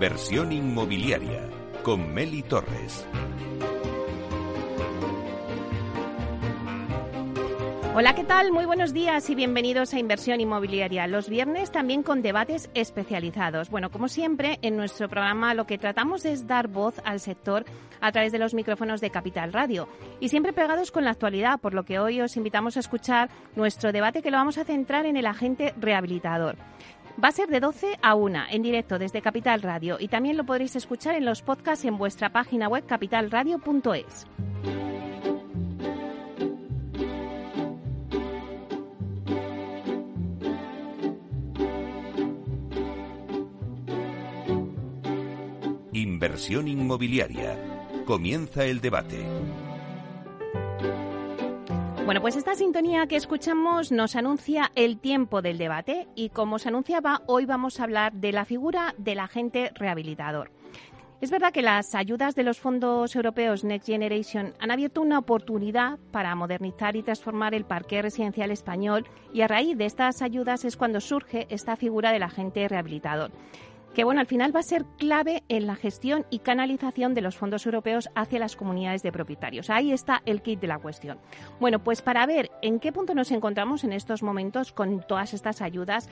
Inversión inmobiliaria con Meli Torres. Hola, ¿qué tal? Muy buenos días y bienvenidos a Inversión Inmobiliaria. Los viernes también con debates especializados. Bueno, como siempre, en nuestro programa lo que tratamos es dar voz al sector a través de los micrófonos de Capital Radio y siempre pegados con la actualidad, por lo que hoy os invitamos a escuchar nuestro debate que lo vamos a centrar en el agente rehabilitador. Va a ser de 12 a 1 en directo desde Capital Radio y también lo podréis escuchar en los podcasts en vuestra página web capitalradio.es. Inversión inmobiliaria. Comienza el debate. Bueno, pues esta sintonía que escuchamos nos anuncia el tiempo del debate y como se anunciaba, hoy vamos a hablar de la figura del agente rehabilitador. Es verdad que las ayudas de los fondos europeos Next Generation han abierto una oportunidad para modernizar y transformar el parque residencial español y a raíz de estas ayudas es cuando surge esta figura del agente rehabilitador que bueno, al final va a ser clave en la gestión y canalización de los fondos europeos hacia las comunidades de propietarios. Ahí está el kit de la cuestión. Bueno, pues para ver en qué punto nos encontramos en estos momentos con todas estas ayudas,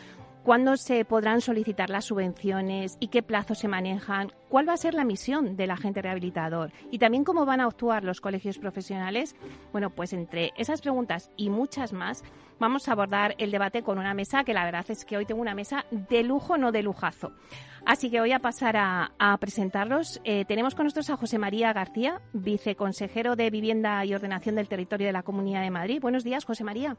cuándo se podrán solicitar las subvenciones y qué plazos se manejan, cuál va a ser la misión del agente rehabilitador y también cómo van a actuar los colegios profesionales. Bueno, pues entre esas preguntas y muchas más, vamos a abordar el debate con una mesa que la verdad es que hoy tengo una mesa de lujo, no de lujazo. Así que voy a pasar a, presentarlos. Eh, tenemos con nosotros a José María García, viceconsejero de Vivienda y Ordenación del Territorio de la Comunidad de Madrid. Buenos días, José María.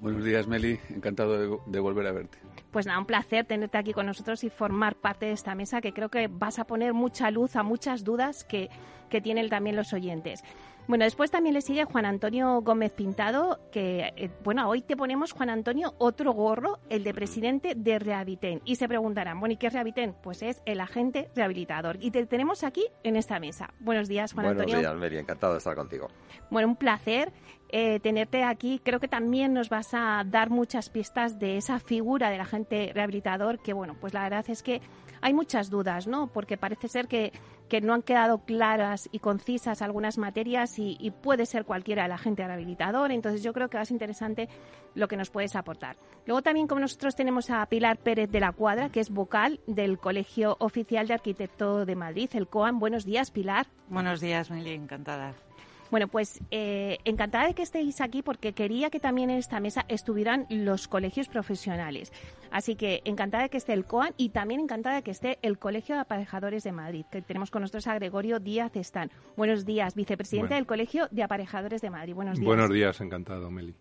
Buenos días, Meli. Encantado de, volver a verte. Pues nada, un placer tenerte aquí con nosotros y formar parte de esta mesa que creo que vas a poner mucha luz a muchas dudas que, que tienen también los oyentes. Bueno, después también le sigue Juan Antonio Gómez Pintado, que, eh, bueno, hoy te ponemos, Juan Antonio, otro gorro, el de presidente de Rehabiten. Y se preguntarán, bueno, ¿y qué es Rehabiten? Pues es el agente rehabilitador. Y te tenemos aquí en esta mesa. Buenos días, Juan Antonio. Buenos días, Mary, encantado de estar contigo. Bueno, un placer. Eh, tenerte aquí. Creo que también nos vas a dar muchas pistas de esa figura del agente rehabilitador que, bueno, pues la verdad es que hay muchas dudas, ¿no? Porque parece ser que, que no han quedado claras y concisas algunas materias y, y, puede ser cualquiera el agente rehabilitador. Entonces yo creo que ser interesante lo que nos puedes aportar. Luego también como nosotros tenemos a Pilar Pérez de la Cuadra, que es vocal del Colegio Oficial de Arquitecto de Madrid, el COAM. Buenos días, Pilar. Buenos días, Meli, encantada. Bueno, pues eh, encantada de que estéis aquí porque quería que también en esta mesa estuvieran los colegios profesionales. Así que encantada de que esté el COAN y también encantada de que esté el Colegio de Aparejadores de Madrid, que tenemos con nosotros a Gregorio Díaz Están. Buenos días, vicepresidente del Colegio de Aparejadores de Madrid. Buenos días. Buenos días, encantado, Meli.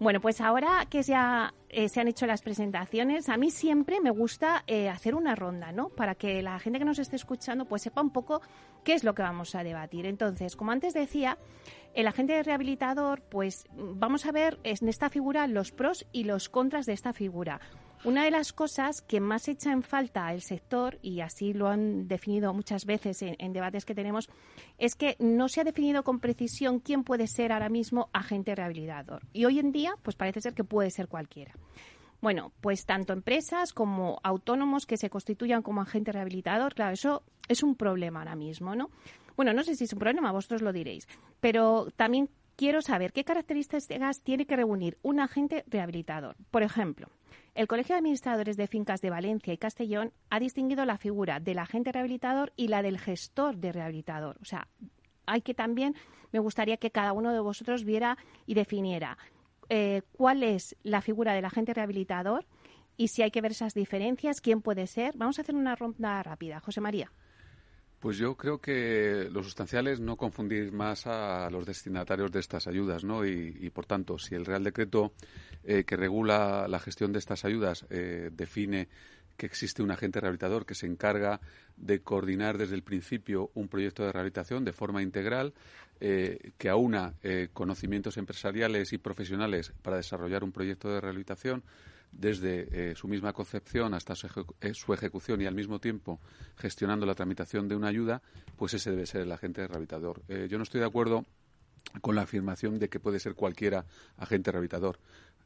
Bueno, pues ahora que ya eh, se han hecho las presentaciones, a mí siempre me gusta eh, hacer una ronda, ¿no? Para que la gente que nos esté escuchando pues sepa un poco qué es lo que vamos a debatir. Entonces, como antes decía, el agente rehabilitador, pues vamos a ver en esta figura los pros y los contras de esta figura. Una de las cosas que más echa en falta el sector, y así lo han definido muchas veces en, debates que tenemos, es que no se ha definido con precisión quién puede ser ahora mismo agente rehabilitador. Y hoy en día, pues parece ser que puede ser cualquiera. Bueno, pues tanto empresas como autónomos que se constituyan como agente rehabilitador, claro, eso es un problema ahora mismo, ¿no? Bueno, no sé si es un problema, vosotros lo diréis, pero también quiero saber qué características tiene que reunir un agente rehabilitador. Por ejemplo, el Colegio de Administradores de Fincas de Valencia y Castellón ha distinguido la figura del agente rehabilitador y la del gestor de rehabilitador. O sea, hay que también, me gustaría que cada uno de vosotros viera y definiera eh, cuál es la figura del agente rehabilitador y si hay que ver esas diferencias, quién puede ser. Vamos a hacer una ronda rápida. José María. Pues yo creo que lo sustancial es no confundir más a los destinatarios de estas ayudas, ¿no? Y, por tanto, si el Real Decreto eh, que regula la gestión de estas ayudas eh, define que existe un agente rehabilitador que se encarga de coordinar desde el principio un proyecto de rehabilitación de forma integral, eh, que aúna conocimientos empresariales y profesionales para desarrollar un proyecto de rehabilitación, desde eh, su misma concepción hasta eh, su, ejecución y al mismo tiempo gestionando la tramitación de una ayuda, pues ese debe ser el agente rehabilitador. Eh, yo no estoy de acuerdo con la afirmación de que puede ser cualquiera agente rehabilitador.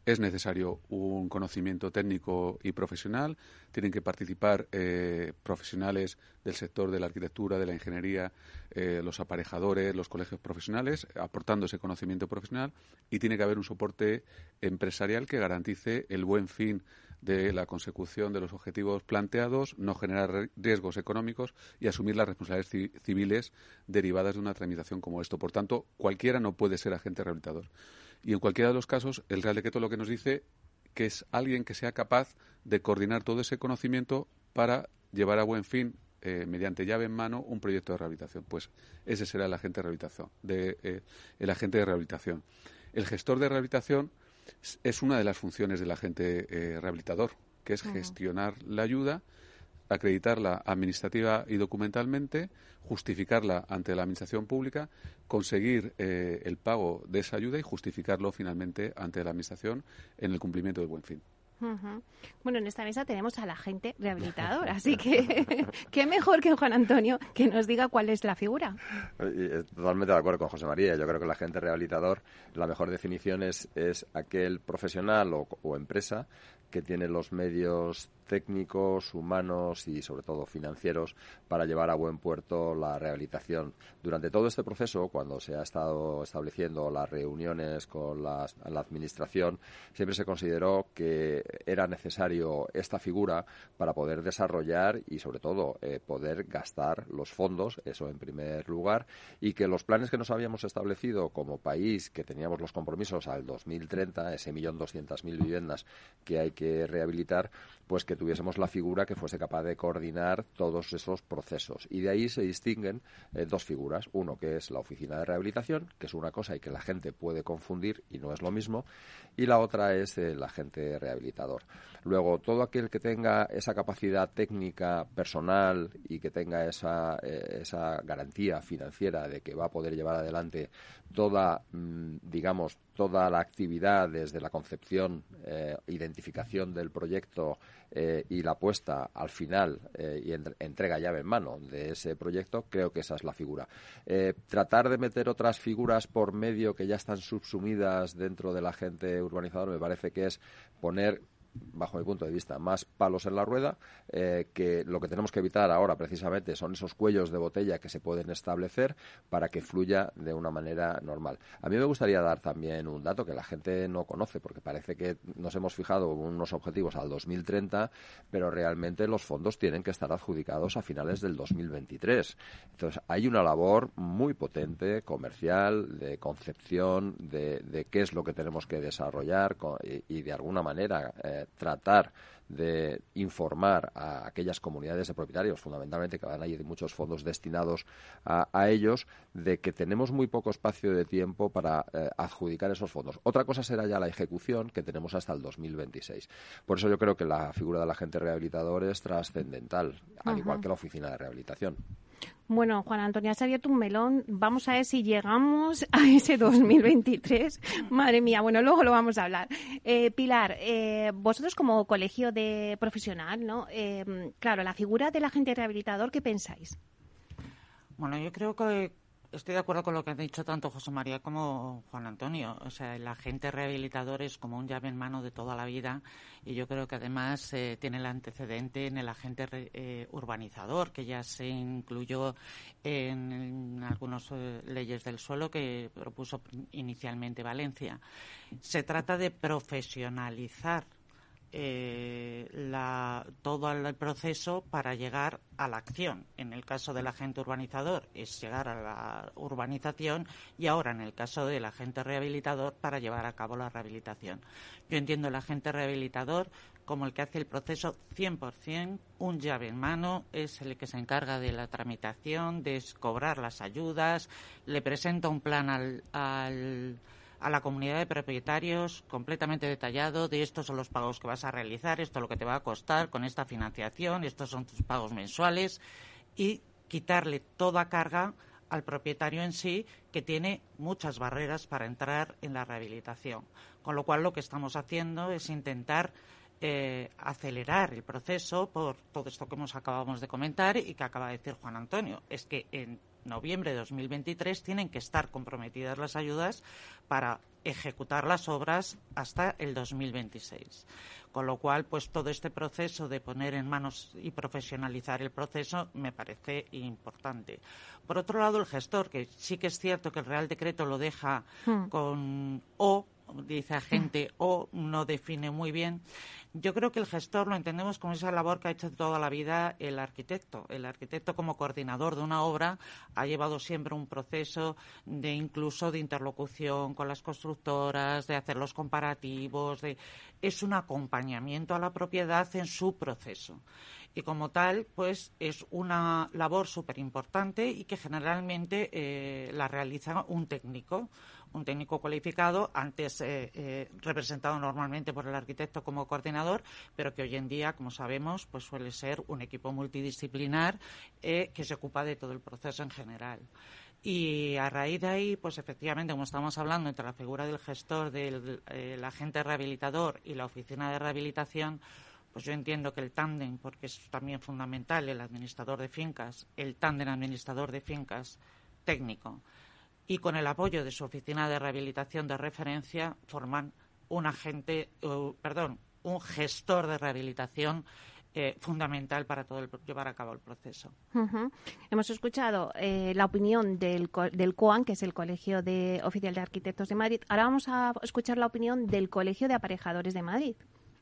Es necesario un conocimiento técnico y profesional. Tienen que participar eh, profesionales del sector de la arquitectura, de la ingeniería, eh, los aparejadores, los colegios profesionales, aportando ese conocimiento profesional. Y tiene que haber un soporte empresarial que garantice el buen fin de la consecución de los objetivos planteados, no generar riesgos económicos y asumir las responsabilidades civiles derivadas de una tramitación como esto. Por tanto, cualquiera no puede ser agente rehabilitador. Y en cualquiera de los casos, el Real Decreto lo que nos dice que es alguien que sea capaz de coordinar todo ese conocimiento para llevar a buen fin, eh, mediante llave en mano, un proyecto de rehabilitación. Pues ese será el agente de rehabilitación. De, eh, el agente de rehabilitación. El gestor de rehabilitación es una de las funciones del agente eh, rehabilitador, que es gestionar la ayuda, acreditarla administrativa y documentalmente, justificarla ante la Administración Pública, conseguir eh, el pago de esa ayuda y justificarlo finalmente ante la Administración en el cumplimiento del buen fin. Bueno, en esta mesa tenemos a la gente rehabilitadora, así que qué mejor que Juan Antonio que nos diga cuál es la figura. Eh, totalmente de acuerdo con José María. Yo creo que la gente rehabilitador, la mejor definición es, es aquel profesional o empresa que tiene los medios técnicos, humanos y sobre todo financieros para llevar a buen puerto la rehabilitación. Durante todo este proceso, cuando se ha estado estableciendo las reuniones con la Administración, siempre se consideró que era necesario esta figura para poder desarrollar y sobre todo eh, poder gastar los fondos, eso en primer lugar, y que los planes que nos habíamos establecido como país, que teníamos los compromisos al 2030, ese millón doscientas mil viviendas que hay que rehabilitar, pues que tuviésemos la figura que fuese capaz de coordinar todos esos procesos. Y de ahí se distinguen eh, dos figuras. Uno que es la oficina de rehabilitación, que es una cosa y que la gente puede confundir y no es lo mismo. Y la otra es el agente rehabilitador. Luego, todo aquel que tenga esa capacidad técnica personal y que tenga esa, eh, esa garantía financiera de que va a poder llevar adelante toda, mm, digamos, toda la actividad desde la concepción, eh, identificación del proyecto eh, y la puesta al final eh, y entrega llave en mano de ese proyecto, creo que esa es la figura. tratar de meter otras figuras por medio que ya están subsumidas dentro del agente urbanizador me parece que es poner bajo mi punto de vista, más palos en la rueda, eh, que lo que tenemos que evitar ahora precisamente son esos cuellos de botella que se pueden establecer para que fluya de una manera normal. A mí me gustaría dar también un dato que la gente no conoce, porque parece que nos hemos fijado unos objetivos al 2030, pero realmente los fondos tienen que estar adjudicados a finales del 2023. Entonces, hay una labor muy potente, comercial, de concepción, de, qué es lo que tenemos que desarrollar y, de alguna manera eh, tratar de informar a aquellas comunidades de propietarios, fundamentalmente que van a ir muchos fondos destinados a, ellos, de que tenemos muy poco espacio de tiempo para eh, adjudicar esos fondos. Otra cosa será ya la ejecución, que tenemos hasta el 2026. Por eso yo creo que la figura del agente rehabilitador es trascendental, al igual que la oficina de rehabilitación. Bueno, Juan Antonio, has abierto un melón. Vamos a ver si llegamos a ese 2023. Madre mía, bueno, luego lo vamos a hablar. Eh, Pilar, eh, vosotros como colegio de profesional, ¿no? Eh, claro, la figura del agente rehabilitador, ¿qué pensáis? Bueno, yo creo que Estoy de acuerdo con lo que han dicho tanto José María como Juan Antonio. O sea, el agente rehabilitador es como un llave en mano de toda la vida y yo creo que además eh, tiene el antecedente en el agente eh, urbanizador, que ya se incluyó en, algunas eh, leyes del suelo que propuso inicialmente Valencia. Se trata de profesionalizar eh, la, todo el proceso para llegar a la acción. En el caso del agente urbanizador es llegar a la urbanización y ahora en el caso del agente rehabilitador para llevar a cabo la rehabilitación. Yo entiendo el agente rehabilitador como el que hace el proceso 100%, un llave en mano, es el que se encarga de la tramitación, de cobrar las ayudas, le presenta un plan al a la comunidad de propietarios completamente detallado de estos son los pagos que vas a realizar, esto es lo que te va a costar con esta financiación, estos son tus pagos mensuales y quitarle toda carga al propietario en sí, que tiene muchas barreras para entrar en la rehabilitación. Con lo cual, lo que estamos haciendo es intentar eh, acelerar el proceso por todo esto que hemos acabamos de comentar y que acaba de decir Juan Antonio. Es que en noviembre de 2023 tienen que estar comprometidas las ayudas para ejecutar las obras hasta el 2026. Con lo cual, pues todo este proceso de poner en manos y profesionalizar el proceso me parece importante. Por otro lado, el gestor, que sí que es cierto que el Real Decreto lo deja hmm. con o dice agente o no define muy bien. Yo creo que el gestor lo entendemos como esa labor que ha hecho toda la vida el arquitecto. El arquitecto como coordinador de una obra ha llevado siempre un proceso de incluso de interlocución con las constructoras, de hacer los comparativos, de es un acompañamiento a la propiedad en su proceso y como tal pues es una labor súper importante y que generalmente eh, la realiza un técnico un técnico cualificado, antes eh, eh, representado normalmente por el arquitecto como coordinador, pero que hoy en día, como sabemos, pues suele ser un equipo multidisciplinar eh, que se ocupa de todo el proceso en general. Y a raíz de ahí, pues efectivamente, como estamos hablando entre la figura del gestor, del agente rehabilitador y la oficina de rehabilitación, pues yo entiendo que el tándem, porque es también fundamental el administrador de fincas, el tándem administrador de fincas técnico y con el apoyo de su oficina de rehabilitación de referencia forman un agente, perdón, un gestor de rehabilitación eh, fundamental para todo el, llevar a cabo el proceso. Hemos escuchado eh, la opinión del, del COAN, que es el Colegio de Oficial de Arquitectos de Madrid. Ahora vamos a escuchar la opinión del Colegio de Aparejadores de Madrid.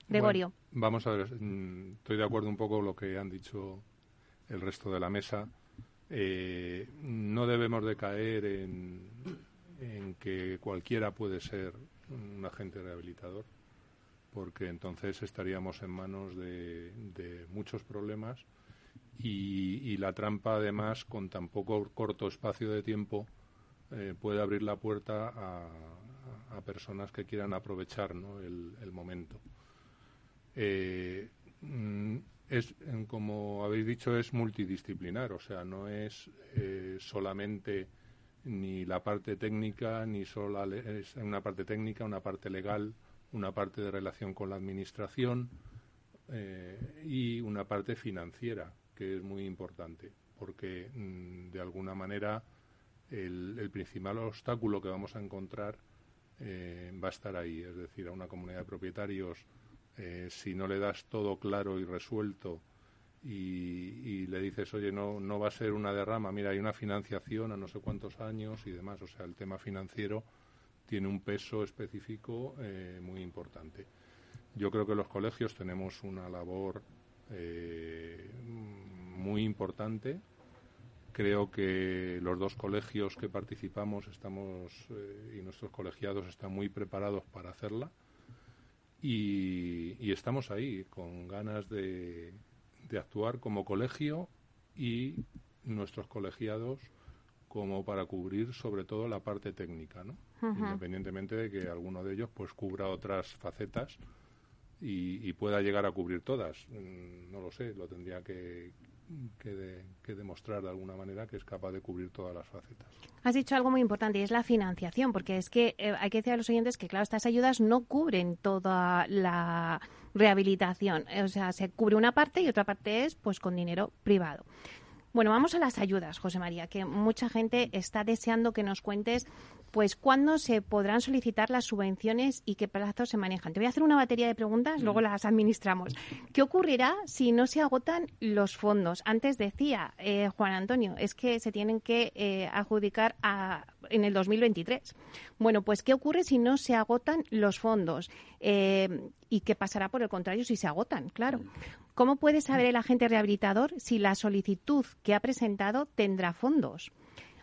Gregorio. vamos a ver, mm, estoy de acuerdo un poco con lo que han dicho el resto de la mesa. Eh, no debemos de caer en, que cualquiera puede ser un agente rehabilitador, porque entonces estaríamos en manos de, muchos problemas y, la trampa, además, con tan poco corto espacio de tiempo, eh, puede abrir la puerta a, personas que quieran aprovechar el, momento. Eh, mm, es, como habéis dicho, es multidisciplinar, o sea, no es eh, solamente ni la parte técnica, ni solo es una parte técnica, una parte legal, una parte de relación con la administración eh, y una parte financiera, que es muy importante, porque mm, de alguna manera el, principal obstáculo que vamos a encontrar eh, va a estar ahí, es decir, a una comunidad de propietarios eh, si no le das todo claro y resuelto y, le dices, oye, no, no va a ser una derrama, mira, hay una financiación a no sé cuántos años y demás, o sea, el tema financiero tiene un peso específico eh, muy importante. Yo creo que los colegios tenemos una labor eh, muy importante. Creo que los dos colegios que participamos estamos y nuestros colegiados están muy preparados para hacerla y, estamos ahí con ganas de, actuar como colegio y nuestros colegiados como para cubrir sobre todo la parte técnica, ¿no? Independientemente de que alguno de ellos pues cubra otras facetas y, pueda llegar a cubrir todas. Mm, no lo sé, lo tendría que, que, demostrar de alguna manera que es capaz de cubrir todas las facetas. Has dicho algo muy importante y es la financiación, porque es que eh, hay que decir a los oyentes que, claro, estas ayudas no cubren toda la rehabilitación. O sea, se cubre una parte y otra parte es pues con dinero privado. Bueno, vamos a las ayudas, José María, que mucha gente está deseando que nos cuentes pues cuándo se podrán solicitar las subvenciones y qué plazos se manejan. Te voy a hacer una batería de preguntas, luego mm. las administramos. ¿Qué ocurrirá si no se agotan los fondos? Antes decía eh, Juan Antonio, es que se tienen que eh, adjudicar en el 2023. Bueno, pues ¿qué ocurre si no se agotan los fondos? Eh, ¿Y qué pasará por el contrario si se agotan? Claro. Mm. ¿Cómo puede saber el agente rehabilitador si la solicitud que ha presentado tendrá fondos?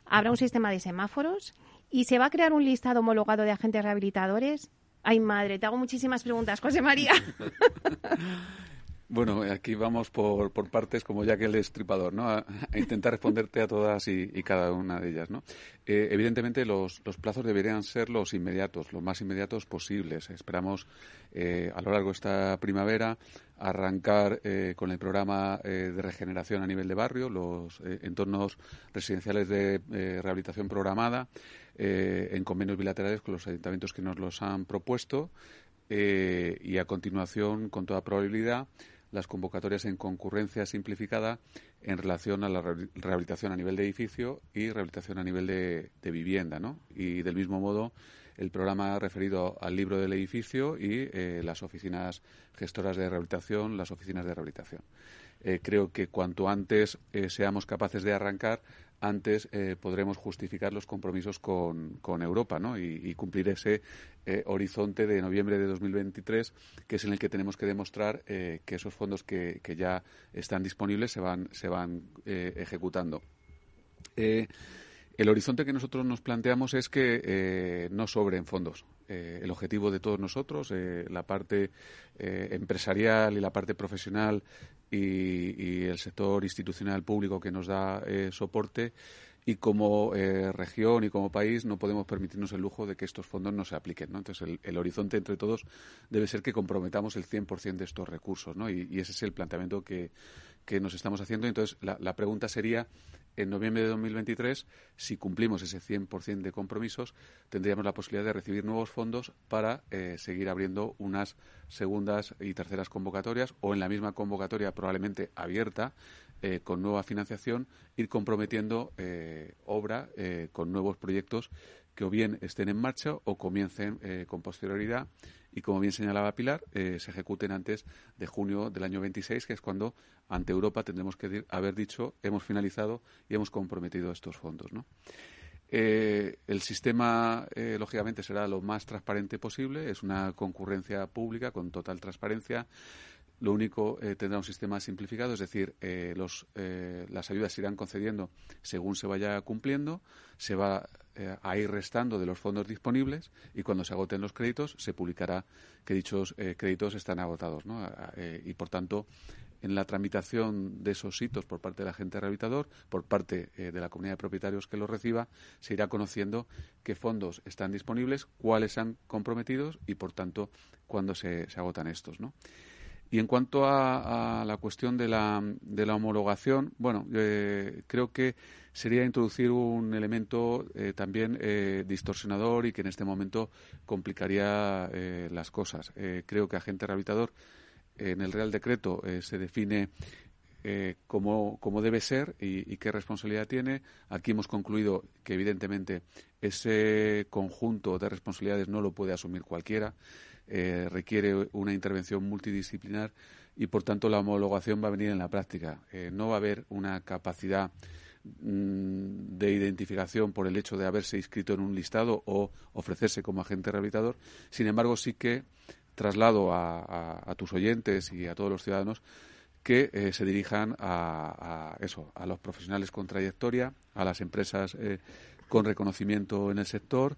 ¿Habrá un sistema de semáforos? ¿Y se va a crear un listado homologado de agentes rehabilitadores? Ay, madre, te hago muchísimas preguntas, José María. Bueno, aquí vamos por, por partes, como ya que el estripador, ¿no? A, intentar responderte a todas y, cada una de ellas, ¿no? Eh, evidentemente, los, los, plazos deberían ser los inmediatos, los más inmediatos posibles. Esperamos eh, a lo largo de esta primavera arrancar eh, con el programa de regeneración a nivel de barrio, los entornos residenciales de rehabilitación programada, en convenios bilaterales con los ayuntamientos que nos los han propuesto y a continuación, con toda probabilidad, las convocatorias en concurrencia simplificada en relación a la rehabilitación a nivel de edificio y rehabilitación a nivel de, vivienda, ¿no? Y del mismo modo el programa referido al libro del edificio y eh, las oficinas gestoras de rehabilitación, las oficinas de rehabilitación. Eh, creo que cuanto antes eh, seamos capaces de arrancar, antes eh, podremos justificar los compromisos con, Europa ¿no? y, cumplir ese horizonte de noviembre de 2023, que es en el que tenemos que demostrar que esos fondos que, que, ya están disponibles se van, se van ejecutando. El horizonte que nosotros nos planteamos es que eh, no sobren fondos. Eh, el objetivo de todos nosotros, eh, la parte empresarial y la parte profesional y, el sector institucional público que nos da soporte, y como región y como país no podemos permitirnos el lujo de que estos fondos no se apliquen. Entonces, el, horizonte entre todos debe ser que comprometamos el 100% de estos recursos. ¿no? Y, ese es el planteamiento que, nos estamos haciendo. Entonces, la pregunta sería en noviembre de 2023, si cumplimos ese 100% de compromisos, tendríamos la posibilidad de recibir nuevos fondos para eh, seguir abriendo unas segundas y terceras convocatorias o en la misma convocatoria probablemente abierta eh, con nueva financiación, ir comprometiendo eh, obra con nuevos proyectos que o bien estén en marcha o comiencen con posterioridad y, como bien señalaba Pilar, eh, se ejecuten antes de junio del año 26, que es cuando ante Europa tendremos que haber dicho hemos finalizado y hemos comprometido estos fondos. Eh, el sistema, eh, lógicamente, será lo más transparente posible. Es una concurrencia pública con total transparencia. Lo único tendrá un sistema simplificado, es decir, las ayudas se irán concediendo según se vaya cumpliendo. Se va eh, a ir restando de los fondos disponibles y cuando se agoten los créditos se publicará que dichos eh, créditos están agotados. Eh, y, por tanto, en la tramitación de esos hitos por parte del agente rehabilitador, por parte de la comunidad de propietarios que los reciba, se irá conociendo qué fondos están disponibles, cuáles se han comprometido y, por tanto, cuándo se, agotan estos. Y en cuanto a, la cuestión de la, de la homologación, bueno, creo que sería introducir un elemento eh, también eh, distorsionador y que en este momento complicaría eh, las cosas. creo que agente rehabilitador en el Real Decreto se define cómo, debe ser y, qué responsabilidad tiene. Aquí hemos concluido que, evidentemente, ese conjunto de responsabilidades no lo puede asumir cualquiera. requiere una intervención multidisciplinar y, por tanto, la homologación va a venir en la práctica. no va a haber una capacidad de identificación por el hecho de haberse inscrito en un listado o ofrecerse como agente rehabilitador. Sin embargo, sí que traslado a, tus oyentes y a todos los ciudadanos que eh, se dirijan a, eso, a los profesionales con trayectoria, a las empresas eh, con reconocimiento en el sector,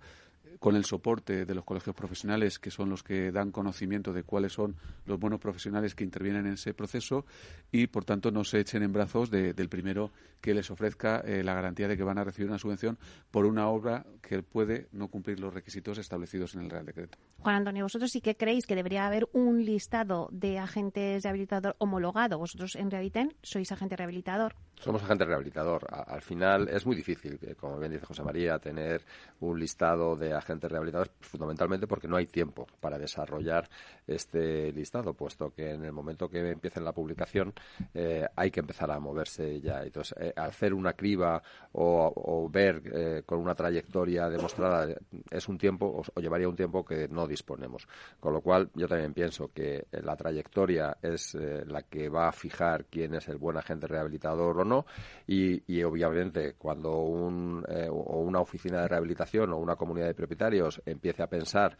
con el soporte de los colegios profesionales, que son los que dan conocimiento de cuáles son los buenos profesionales que intervienen en ese proceso y, por tanto, no se echen en brazos del primero que les ofrezca eh, la garantía de que van a recibir una subvención por una obra que puede no cumplir los requisitos establecidos en el Real Decreto. Juan Antonio, vosotros sí que creéis que debería haber un listado de agentes rehabilitador homologado. Vosotros en Rehabiliten sois agente rehabilitador. Somos agente rehabilitador. al final es muy difícil, como bien dice José María, tener un listado de agentes rehabilitadores, fundamentalmente porque no hay tiempo para desarrollar este listado, puesto que en el momento que empiece la publicación eh, hay que empezar a moverse ya. Entonces, eh, hacer una criba o, ver eh, con una trayectoria demostrada es un tiempo o, llevaría un tiempo que no disponemos. Con lo cual, yo también pienso que la trayectoria es la que va a fijar quién es el buen agente rehabilitador o no. Y, y obviamente, cuando un, o una oficina de rehabilitación o una comunidad de propietarios empiece a pensar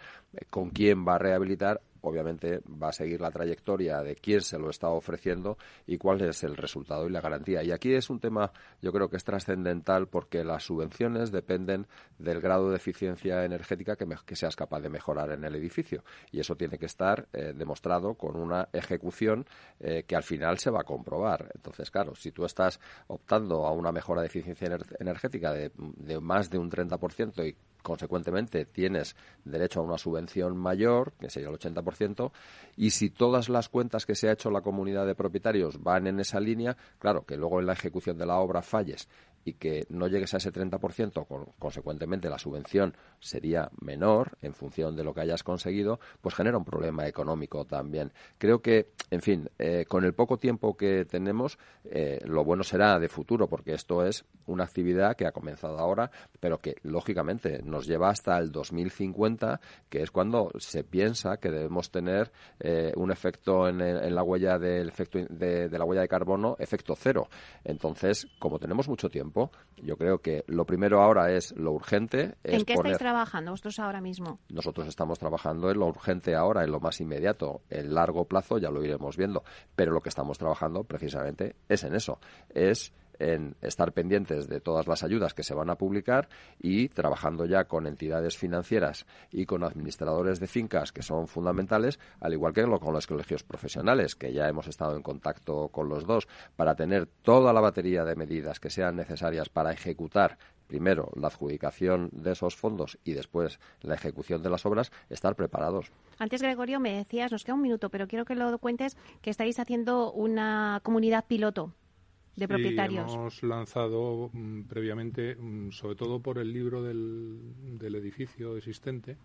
con quién va a rehabilitar, obviamente va a seguir la trayectoria de quién se lo está ofreciendo y cuál es el resultado y la garantía. Y aquí es un tema, yo creo que es trascendental porque las subvenciones dependen del grado de eficiencia energética que, seas capaz de mejorar en el edificio. Y eso tiene que estar eh, demostrado con una ejecución eh, que al final se va a comprobar. Entonces, claro, si tú estás optando a una mejora de eficiencia energética de, de más de un 30% y consecuentemente tienes derecho a una subvención mayor, que sería el 80%, y si todas las cuentas que se ha hecho la comunidad de propietarios van en esa línea, claro que luego en la ejecución de la obra falles y que no llegues a ese 30%, con, consecuentemente la subvención sería menor en función de lo que hayas conseguido, pues genera un problema económico también. Creo que, en fin, eh, con el poco tiempo que tenemos, eh, lo bueno será de futuro, porque esto es una actividad que ha comenzado ahora, pero que lógicamente nos lleva hasta el 2050, que es cuando se piensa que debemos tener eh, un efecto en, la huella del efecto de la huella de carbono, efecto cero. Entonces, como tenemos mucho tiempo, yo creo que lo primero ahora es lo urgente. ¿En qué estáis trabajando vosotros ahora mismo? Nosotros estamos trabajando en lo urgente ahora, en lo más inmediato. En largo plazo ya lo iremos viendo. Pero lo que estamos trabajando precisamente es en eso. Es en estar pendientes de todas las ayudas que se van a publicar y trabajando ya con entidades financieras y con administradores de fincas que son fundamentales, al igual que con los colegios profesionales, que ya hemos estado en contacto con los dos, para tener toda la batería de medidas que sean necesarias para ejecutar primero la adjudicación de esos fondos y después la ejecución de las obras, estar preparados. Antes, Gregorio, me decías, nos queda un minuto, pero quiero que lo cuentes, que estáis haciendo una comunidad piloto de propietarios. hemos lanzado mm, previamente, mm, sobre todo por el libro del, del edificio existente,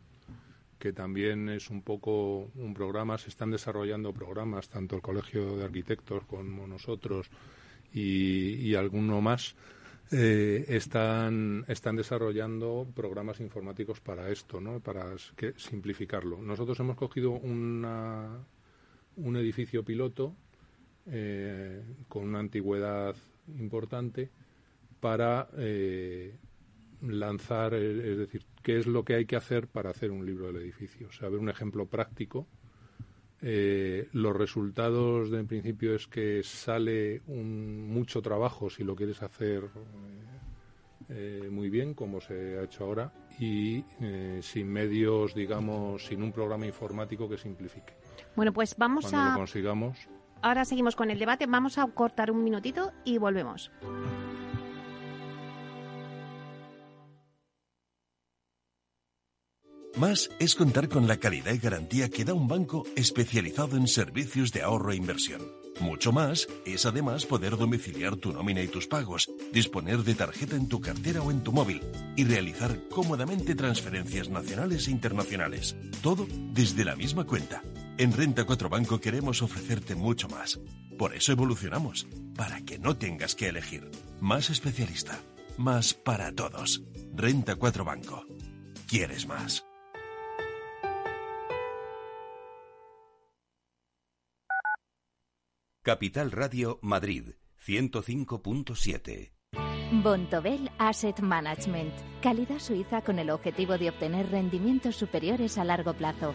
que también es un poco un programa, se están desarrollando programas, tanto el Colegio de Arquitectos como nosotros y, y alguno más, eh, están, están desarrollando programas informáticos para esto, ¿no? para que, simplificarlo. Nosotros hemos cogido una, un edificio piloto eh, con una antigüedad importante para eh, lanzar, eh, es decir, qué es lo que hay que hacer para hacer un libro del edificio. O sea, ver un ejemplo práctico. los resultados de en principio es que sale un, mucho trabajo si lo quieres hacer muy bien, como se ha hecho ahora, y sin medios, digamos, sin un programa informático que simplifique. Bueno, pues vamos Cuando Lo consigamos ahora seguimos con el debate. Vamos a cortar un minutito y volvemos. Más es contar con la calidad y garantía que da un banco especializado en servicios de ahorro e inversión. Mucho más es además poder domiciliar tu nómina y tus pagos, disponer de tarjeta en tu cartera o en tu móvil y realizar cómodamente transferencias nacionales e internacionales. Todo desde la misma cuenta. En Renta 4 Banco queremos ofrecerte mucho más. Por eso evolucionamos, para que no tengas que elegir. Más especialista, más para todos. Renta 4 Banco. ¿Quieres más? Capital Radio Madrid 105.7 Bontobel Asset Management, calidad suiza con el objetivo de obtener rendimientos superiores a largo plazo.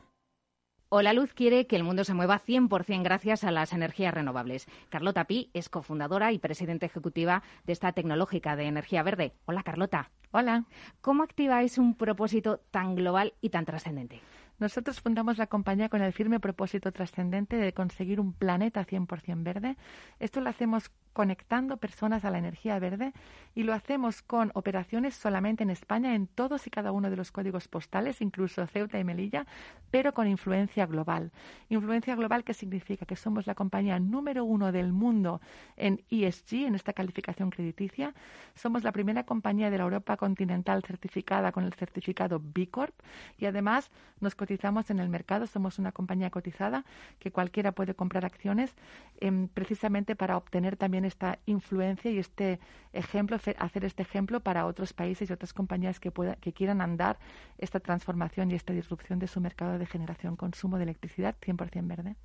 Hola Luz quiere que el mundo se mueva 100% gracias a las energías renovables. Carlota Pi es cofundadora y presidenta ejecutiva de esta tecnológica de energía verde. Hola Carlota. Hola. ¿Cómo activáis un propósito tan global y tan trascendente? Nosotros fundamos la compañía con el firme propósito trascendente de conseguir un planeta 100% verde. Esto lo hacemos conectando personas a la energía verde y lo hacemos con operaciones solamente en España en todos y cada uno de los códigos postales, incluso Ceuta y Melilla, pero con influencia global. Influencia global que significa que somos la compañía número uno del mundo en ESG, en esta calificación crediticia. Somos la primera compañía de la Europa continental certificada con el certificado B Corp y además nos cotizamos en el mercado. Somos una compañía cotizada que cualquiera puede comprar acciones em, precisamente para obtener también esta influencia y este ejemplo, hacer este ejemplo para otros países y otras compañías que, pueda, que quieran andar esta transformación y esta disrupción de su mercado de generación consumo de electricidad 100% verde.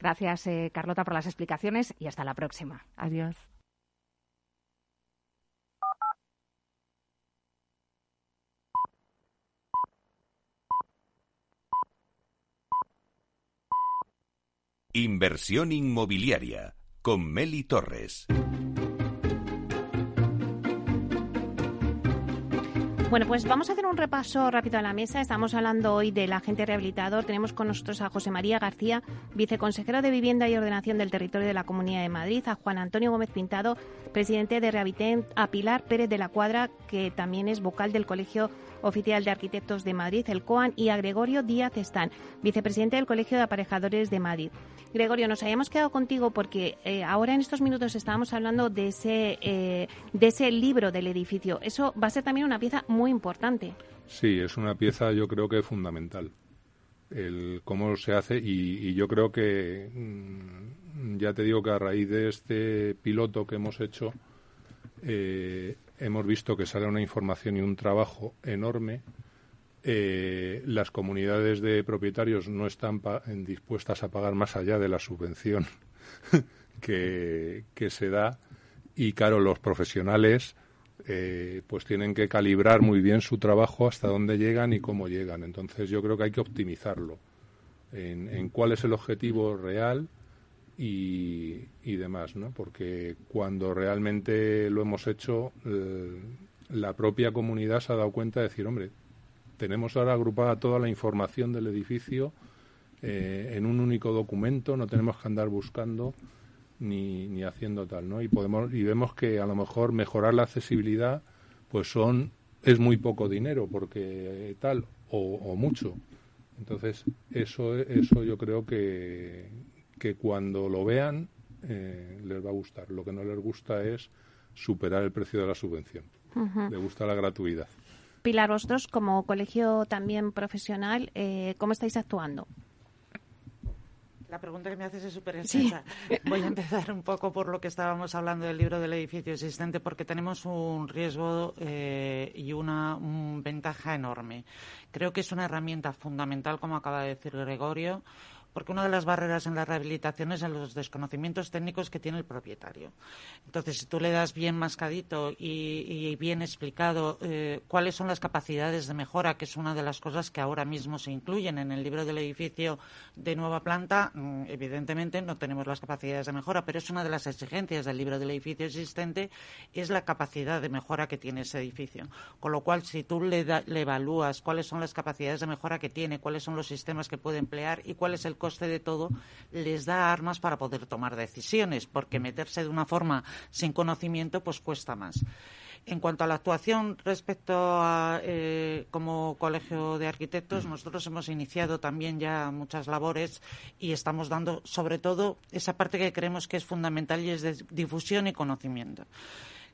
Gracias, eh, Carlota, por las explicaciones y hasta la próxima. Adiós. Inversión inmobiliaria con Meli Torres. Bueno, pues vamos a hacer un repaso rápido a la mesa. Estamos hablando hoy del agente rehabilitador. Tenemos con nosotros a José María García, viceconsejero de Vivienda y Ordenación del Territorio de la Comunidad de Madrid, a Juan Antonio Gómez Pintado, presidente de Rehabitent, a Pilar Pérez de la Cuadra, que también es vocal del Colegio Oficial de Arquitectos de Madrid, el COAN, y a Gregorio Díaz Están, vicepresidente del Colegio de Aparejadores de Madrid. Gregorio, nos habíamos quedado contigo porque eh, ahora en estos minutos estábamos hablando de ese, eh, de ese libro del edificio. Eso va a ser también una pieza muy importante. Sí, es una pieza yo creo que fundamental. El cómo se hace y, yo creo que mm, ya te digo que a raíz de este piloto que hemos hecho eh, hemos visto que sale una información y un trabajo enorme. Eh, las comunidades de propietarios no están dispuestas a pagar más allá de la subvención que, se da y claro, los profesionales eh, pues tienen que calibrar muy bien su trabajo hasta dónde llegan y cómo llegan. Entonces yo creo que hay que optimizarlo en cuál es el objetivo real y, demás, ¿no? Porque cuando realmente lo hemos hecho, eh, la propia comunidad se ha dado cuenta de decir, hombre, tenemos ahora agrupada toda la información del edificio eh, en un único documento, no tenemos que andar buscando ni, ni haciendo tal, ¿no? Y podemos y vemos que a lo mejor mejorar la accesibilidad, pues son es muy poco dinero porque tal o, o mucho. Entonces eso eso yo creo que, que cuando lo vean eh, les va a gustar. Lo que no les gusta es superar el precio de la subvención. Les gusta la gratuidad. Pilar, vosotros como colegio también profesional, eh, ¿cómo estáis actuando? La pregunta que me haces es súper extensa. Voy a empezar un poco por lo que estábamos hablando del libro del edificio existente, porque tenemos un riesgo eh, y una ventaja enorme. Creo que es una herramienta fundamental, como acaba de decir Gregorio, porque una de las barreras en la rehabilitación es en los desconocimientos técnicos que tiene el propietario. Entonces, si tú le das bien mascadito y, bien explicado eh, cuáles son las capacidades de mejora, que es una de las cosas que ahora mismo se incluyen en el libro del edificio de nueva planta, mm, evidentemente no tenemos las capacidades de mejora, pero es una de las exigencias del libro del edificio existente, es la capacidad de mejora que tiene ese edificio. Con lo cual, si tú le, le evalúas cuáles son las capacidades de mejora que tiene, cuáles son los sistemas que puede emplear y cuál es el coste de todo, les da armas para poder tomar decisiones, porque meterse de una forma sin conocimiento pues cuesta más. En cuanto a la actuación respecto a eh, como colegio de arquitectos, nosotros hemos iniciado también ya muchas labores y estamos dando sobre todo esa parte que creemos que es fundamental y es de difusión y conocimiento.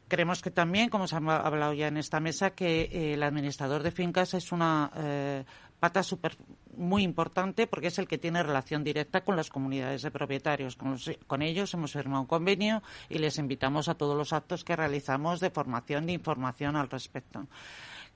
Creemos que también, como se ha hablado ya en esta mesa, que eh, el administrador de fincas es una eh, pata super, muy importante porque es el que tiene relación directa con las comunidades de propietarios. Con, ellos hemos firmado un convenio y les invitamos a todos los actos que realizamos de formación, de información al respecto.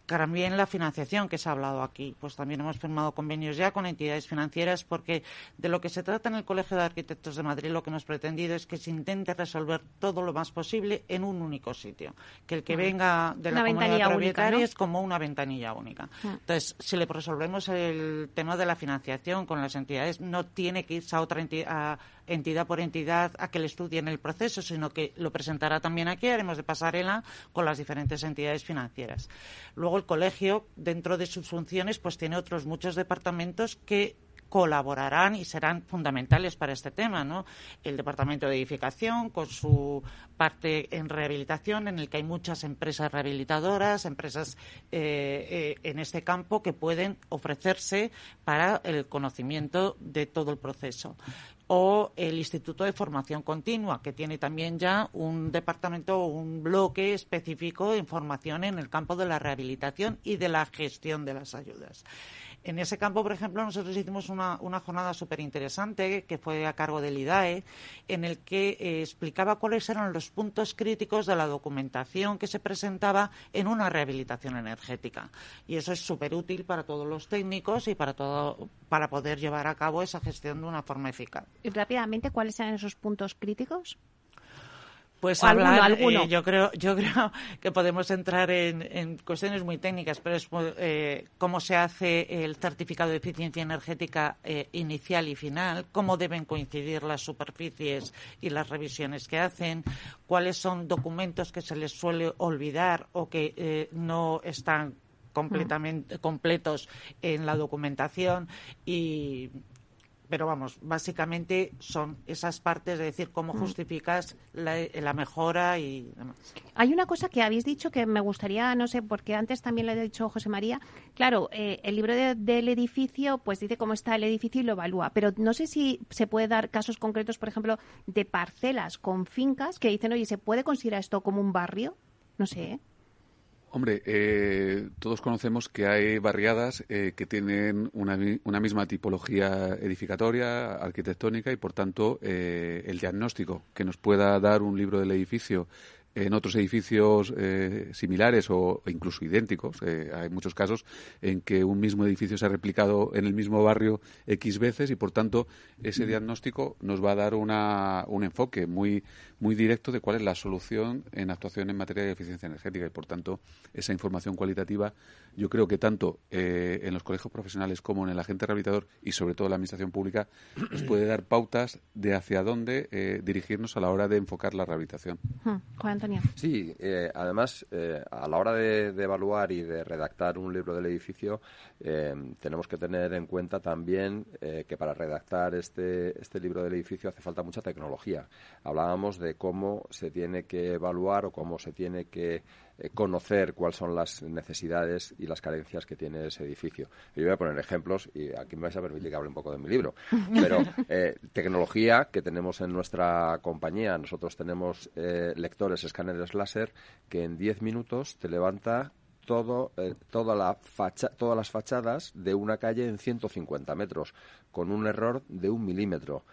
También la financiación que se ha hablado aquí. Pues también hemos firmado convenios ya con entidades financieras porque de lo que se trata en el Colegio de Arquitectos de Madrid lo que hemos pretendido es que se intente resolver todo lo más posible en un único sitio. Que el que venga de la comunidad de propietarios es como una ventanilla única. Entonces, si le resolvemos el tema de la financiación con las entidades, no tiene que irse a otra entidad entidad por entidad a que le estudien el proceso, sino que lo presentará también aquí, haremos de pasarela con las diferentes entidades financieras. Luego el colegio, dentro de sus funciones, pues tiene otros muchos departamentos que colaborarán y serán fundamentales para este tema, ¿no? El departamento de edificación con su parte en rehabilitación, en el que hay muchas empresas rehabilitadoras, empresas eh, eh, en este campo que pueden ofrecerse para el conocimiento de todo el proceso o el Instituto de Formación Continua, que tiene también ya un departamento o un bloque específico de formación en el campo de la rehabilitación y de la gestión de las ayudas. En ese campo, por ejemplo, nosotros hicimos una, jornada súper interesante que fue a cargo del IDAE, en el que eh, explicaba cuáles eran los puntos críticos de la documentación que se presentaba en una rehabilitación energética. Y eso es súper útil para todos los técnicos y para, todo, para poder llevar a cabo esa gestión de una forma eficaz. Y rápidamente, ¿cuáles eran esos puntos críticos? Pues ¿O alguno, hablar, alguno? eh, yo creo, yo creo que podemos entrar en, en cuestiones muy técnicas, pero es eh, cómo se hace el certificado de eficiencia energética eh, inicial y final, cómo deben coincidir las superficies y las revisiones que hacen, cuáles son documentos que se les suele olvidar o que no están completamente completos en la documentación y pero vamos, básicamente son esas partes de decir cómo Mm. justificas la, la mejora y demás. Hay una cosa que habéis dicho que me gustaría, no sé, porque antes también lo ha dicho José María. Claro, eh, el libro de- del edificio, pues dice cómo está el edificio y lo evalúa. Pero no sé si se puede dar casos concretos, por ejemplo, de parcelas con fincas que dicen, oye, ¿se puede considerar esto como un barrio? No sé, ¿eh? Hombre, eh, todos conocemos que hay barriadas eh, que tienen una, una misma tipología edificatoria, arquitectónica y, por tanto, eh, el diagnóstico que nos pueda dar un libro del edificio en otros edificios eh, similares o incluso idénticos. eh, hay muchos casos en que un mismo edificio se ha replicado en el mismo barrio X veces y, por tanto, ese diagnóstico nos va a dar una, un enfoque muy, muy directo de cuál es la solución en actuación en materia de eficiencia energética y, por tanto, esa información cualitativa yo creo que tanto eh, en los colegios profesionales como en el agente rehabilitador y, sobre todo, en la administración pública nos puede dar pautas de hacia dónde eh, dirigirnos a la hora de enfocar la rehabilitación. Hmm, Juan Antonio. Sí, eh, además, eh, a la hora de, de evaluar y de redactar un libro del edificio, eh, tenemos que tener en cuenta también eh, que para redactar este, este libro del edificio hace falta mucha tecnología. Hablábamos de cómo se tiene que evaluar o cómo se tiene que eh, conocer cuáles son las necesidades y las carencias que tiene ese edificio. Yo voy a poner ejemplos y aquí me vais a permitir que hable un poco de mi libro. Pero eh, tecnología que tenemos en nuestra compañía, nosotros tenemos eh, lectores, escáneres láser, que en 10 minutos te levanta todo, eh, toda la facha- todas las fachadas de una calle en 150 metros, con un error de un milímetro.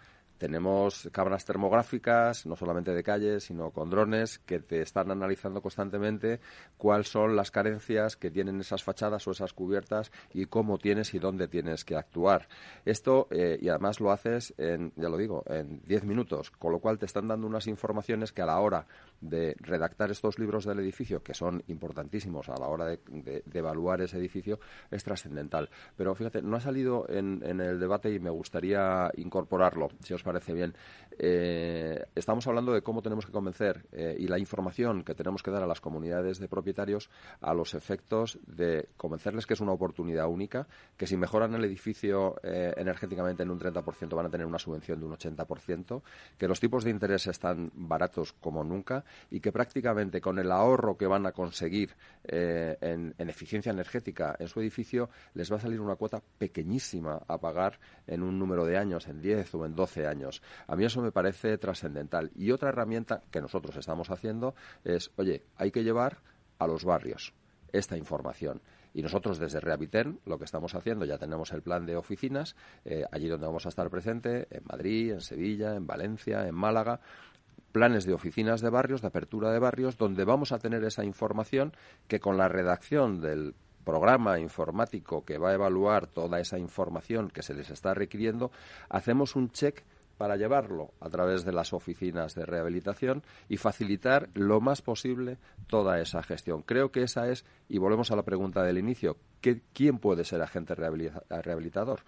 Tenemos cámaras termográficas, no solamente de calles, sino con drones, que te están analizando constantemente cuáles son las carencias que tienen esas fachadas o esas cubiertas y cómo tienes y dónde tienes que actuar. Esto, eh, y además lo haces, en, ya lo digo, en 10 minutos, con lo cual te están dando unas informaciones que a la hora de redactar estos libros del edificio, que son importantísimos a la hora de, evaluar ese edificio, es trascendental. Pero fíjate, no ha salido en, en el debate y me gustaría incorporarlo, si os parece bien. Eh, estamos hablando de cómo tenemos que convencer eh, y la información que tenemos que dar a las comunidades de propietarios a los efectos de convencerles que es una oportunidad única, que si mejoran el edificio eh, energéticamente en un 30% van a tener una subvención de un 80%, que los tipos de interés están baratos como nunca y que prácticamente con el ahorro que van a conseguir eh, en, en eficiencia energética en su edificio les va a salir una cuota pequeñísima a pagar en un número de años, en 10 o en 12 años. A mí eso me parece trascendental. Y otra herramienta que nosotros estamos haciendo es, oye, hay que llevar a los barrios esta información. Y nosotros desde Rehabiten lo que estamos haciendo, ya tenemos el plan de oficinas, eh, allí donde vamos a estar presente, en Madrid, en Sevilla, en Valencia, en Málaga, planes de oficinas de barrios, de apertura de barrios, donde vamos a tener esa información que con la redacción del programa informático que va a evaluar toda esa información que se les está requiriendo, hacemos un check para llevarlo a través de las oficinas de rehabilitación y facilitar lo más posible toda esa gestión. Creo que esa es, y volvemos a la pregunta del inicio, ¿qué- ¿quién puede ser agente rehabilita- rehabilitador?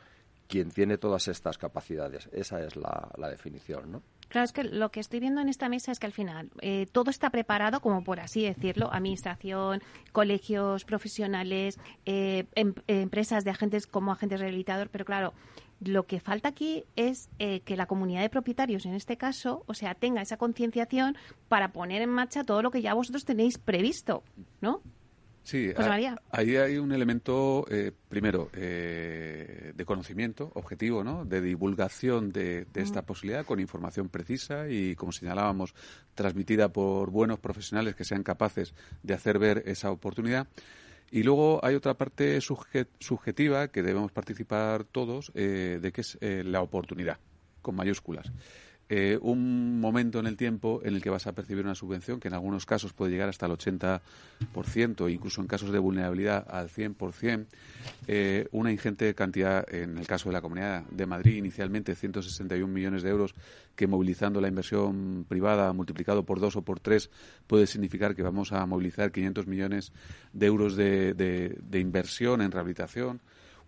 Quien tiene todas estas capacidades. Esa es la, definición, ¿no? Claro, es que lo que estoy viendo en esta mesa es que al final eh, todo está preparado, como por así decirlo, administración, colegios profesionales, eh, em- empresas de agentes como agentes rehabilitador, pero claro, lo que falta aquí es eh, que la comunidad de propietarios, en este caso, o sea, tenga esa concienciación para poner en marcha todo lo que ya vosotros tenéis previsto, ¿no? Sí, José a- María. ahí hay un elemento, eh, primero, eh, de conocimiento objetivo, ¿no? de divulgación de, de esta posibilidad con información precisa y, como señalábamos, transmitida por buenos profesionales que sean capaces de hacer ver esa oportunidad. Y luego hay otra parte subje- subjetiva que debemos participar todos, eh, de que es eh, la oportunidad, con mayúsculas. Eh, un momento en el tiempo en el que vas a percibir una subvención que en algunos casos puede llegar hasta el 80%, incluso en casos de vulnerabilidad al 100%, eh, una ingente cantidad, en el caso de la Comunidad de Madrid, inicialmente 161 millones de euros, que movilizando la inversión privada multiplicado por dos o por tres puede significar que vamos a movilizar 500 millones de euros de inversión en rehabilitación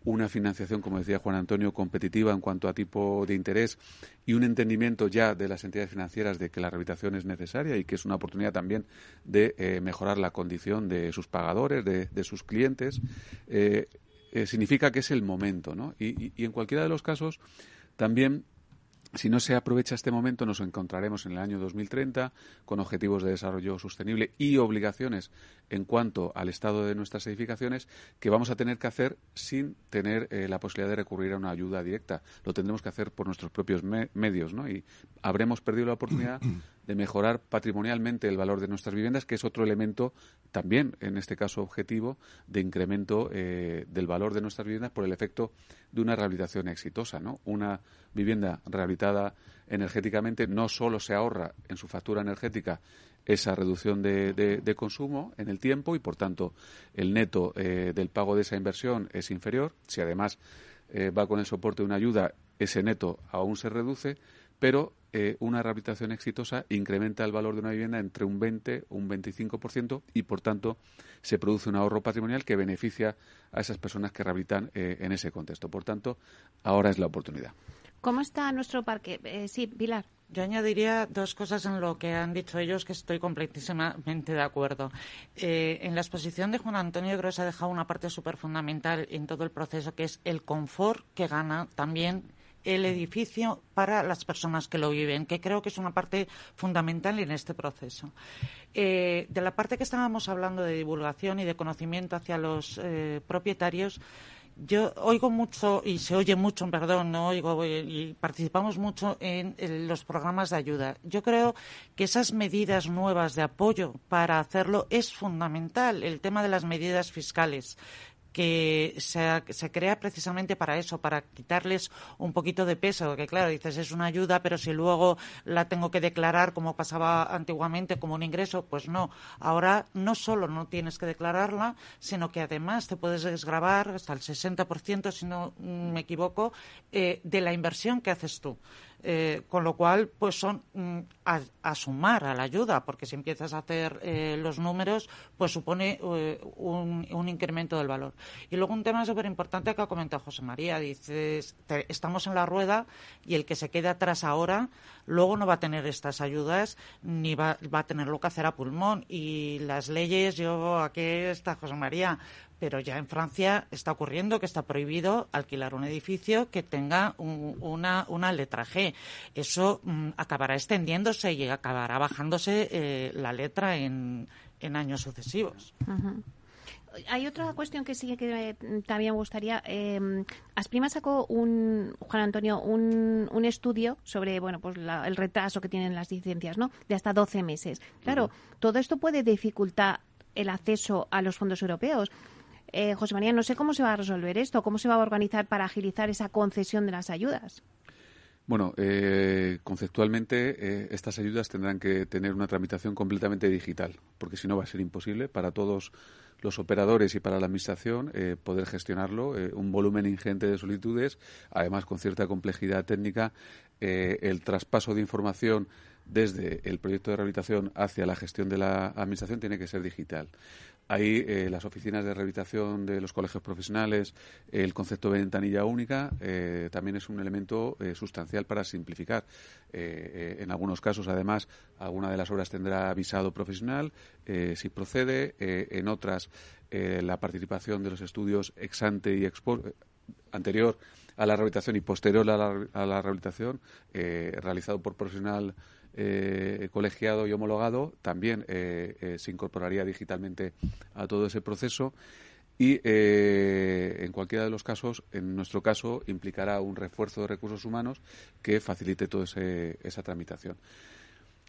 una financiación, como decía Juan Antonio, competitiva en cuanto a tipo de interés y un entendimiento ya de las entidades financieras de que la rehabilitación es necesaria y que es una oportunidad también de eh, mejorar la condición de sus pagadores, de, sus clientes, eh, eh, significa que es el momento. ¿no? y en cualquiera de los casos, también si no se aprovecha este momento, nos encontraremos en el año 2030 con objetivos de desarrollo sostenible y obligaciones en cuanto al estado de nuestras edificaciones que vamos a tener que hacer sin tener eh, la posibilidad de recurrir a una ayuda directa. Lo tendremos que hacer por nuestros propios medios, ¿no? Y habremos perdido la oportunidad de mejorar patrimonialmente el valor de nuestras viviendas, que es otro elemento también, en este caso objetivo, de incremento eh, del valor de nuestras viviendas por el efecto de una rehabilitación exitosa. ¿no? Una vivienda rehabilitada energéticamente no solo se ahorra en su factura energética esa reducción de, consumo en el tiempo y, por tanto, el neto eh, del pago de esa inversión es inferior. Si además eh, va con el soporte de una ayuda, ese neto aún se reduce, pero eh, una rehabilitación exitosa incrementa el valor de una vivienda entre un 20 o un 25% y, por tanto, se produce un ahorro patrimonial que beneficia a esas personas que rehabilitan eh, en ese contexto. Por tanto, ahora es la oportunidad. ¿Cómo está nuestro parque? Eh, sí, Pilar. Yo añadiría dos cosas en lo que han dicho ellos que estoy completísimamente de acuerdo. en la exposición de Juan Antonio creo que se ha dejado una parte súper fundamental en todo el proceso, que es el confort que gana también el edificio para las personas que lo viven, que creo que es una parte fundamental en este proceso. Eh, de la parte que estábamos hablando de divulgación y de conocimiento hacia los eh, propietarios, yo oigo mucho y se oye mucho, perdón, no oigo y participamos mucho en, los programas de ayuda. Yo creo que esas medidas nuevas de apoyo para hacerlo es fundamental. El tema de las medidas fiscales que se, crea precisamente para eso, para quitarles un poquito de peso, que claro, dices es una ayuda, pero si luego la tengo que declarar como pasaba antiguamente como un ingreso, pues no. Ahora no solo no tienes que declararla, sino que además te puedes desgravar hasta el 60%, si no me equivoco, eh, de la inversión que haces tú. Eh, con lo cual, pues son mm, a, sumar a la ayuda, porque si empiezas a hacer eh, los números, pues supone eh, un, incremento del valor. Y luego un tema súper importante que ha comentado José María, dices, estamos en la rueda y el que se quede atrás ahora, luego no va a tener estas ayudas ni va, va a tenerlo que hacer a pulmón. Y las leyes, yo, aquí está José María, pero ya en Francia está ocurriendo que está prohibido alquilar un edificio que tenga una, una, letra G. Eso mm, acabará extendiéndose y acabará bajándose eh, la letra en, en años sucesivos. Hay otra cuestión que sí que también me gustaría. Eh, Asprima sacó un, Juan Antonio, un, un estudio sobre bueno pues el retraso que tienen las licencias, ¿no? De hasta 12 meses. Claro, todo esto puede dificultar el acceso a los fondos europeos. Eh, José María, no sé cómo se va a resolver esto, cómo se va a organizar para agilizar esa concesión de las ayudas. Bueno, eh, conceptualmente eh, estas ayudas tendrán que tener una tramitación completamente digital, porque si no va a ser imposible para todos los operadores y para la Administración poder gestionarlo. un volumen ingente de solicitudes, además con cierta complejidad técnica, el traspaso de información desde el proyecto de rehabilitación hacia la gestión de la Administración tiene que ser digital. Ahí eh, las oficinas de rehabilitación de los colegios profesionales, el concepto de ventanilla única eh, también es un elemento eh, sustancial para simplificar. en algunos casos, además, alguna de las obras tendrá visado profesional, si procede. en otras, la participación de los estudios ex ante y anterior a la rehabilitación y posterior a la rehabilitación, realizado por profesional eh, colegiado y homologado también eh, eh, se incorporaría digitalmente a todo ese proceso y en cualquiera de los casos, en nuestro caso, implicará un refuerzo de recursos humanos que facilite toda esa tramitación.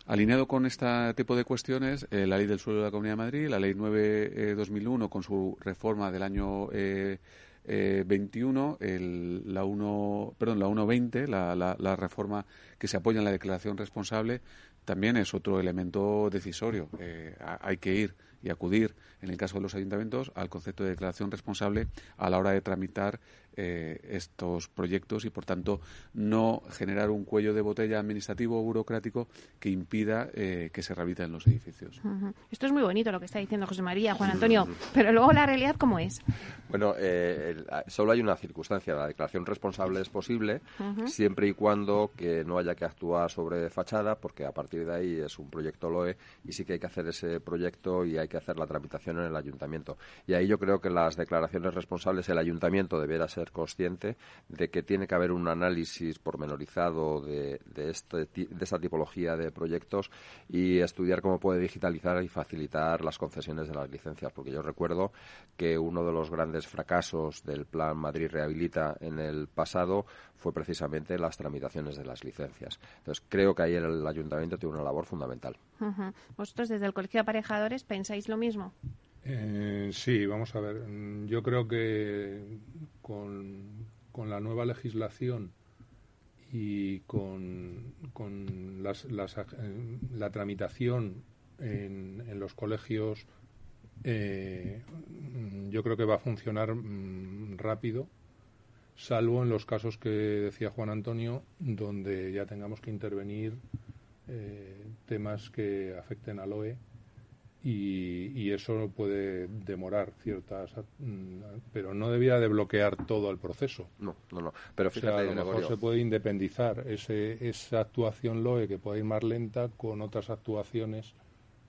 Alineado con este tipo de cuestiones, la Ley del Suelo de la Comunidad de Madrid, la Ley 9-2001 con su reforma del año 21, la 1, perdón, la 120, la, la, la reforma que se apoya en la declaración responsable, también es otro elemento decisorio. hay que ir y acudir, en el caso de los ayuntamientos, al concepto de declaración responsable a la hora de tramitar eh, estos proyectos y, por tanto, no generar un cuello de botella administrativo o burocrático que impida eh, que se rehabiliten los edificios. Esto es muy bonito lo que está diciendo José María, Juan Antonio, pero luego la realidad, ¿cómo es? Bueno, eh, solo hay una circunstancia. La declaración responsable es posible siempre y cuando que no haya que actuar sobre fachada, porque a partir de ahí es un proyecto LOE y sí que hay que hacer ese proyecto y hay que hacer la tramitación en el ayuntamiento. Y ahí yo creo que las declaraciones responsables el ayuntamiento deberá ser consciente de que tiene que haber un análisis pormenorizado de, de, este, de esta tipología de proyectos y estudiar cómo puede digitalizar y facilitar las concesiones de las licencias, porque yo recuerdo que uno de los grandes fracasos del Plan Madrid Rehabilita en el pasado fue precisamente las tramitaciones de las licencias. Entonces, creo que ahí el ayuntamiento tiene una labor fundamental. ¿Vosotros desde el Colegio de Aparejadores pensáis lo mismo? Eh, sí, vamos a ver. Yo creo que con, la nueva legislación y con, con las, eh, la tramitación en, los colegios, eh, yo creo que va a funcionar mm, rápido, salvo en los casos que decía Juan Antonio, donde ya tengamos que intervenir temas que afecten al OE y, eso puede demorar ciertas mm, pero no debía de bloquear todo el proceso. No no no. Pero fíjate a lo mejor se puede independizar ese, esa actuación LOE que puede ir más lenta con otras actuaciones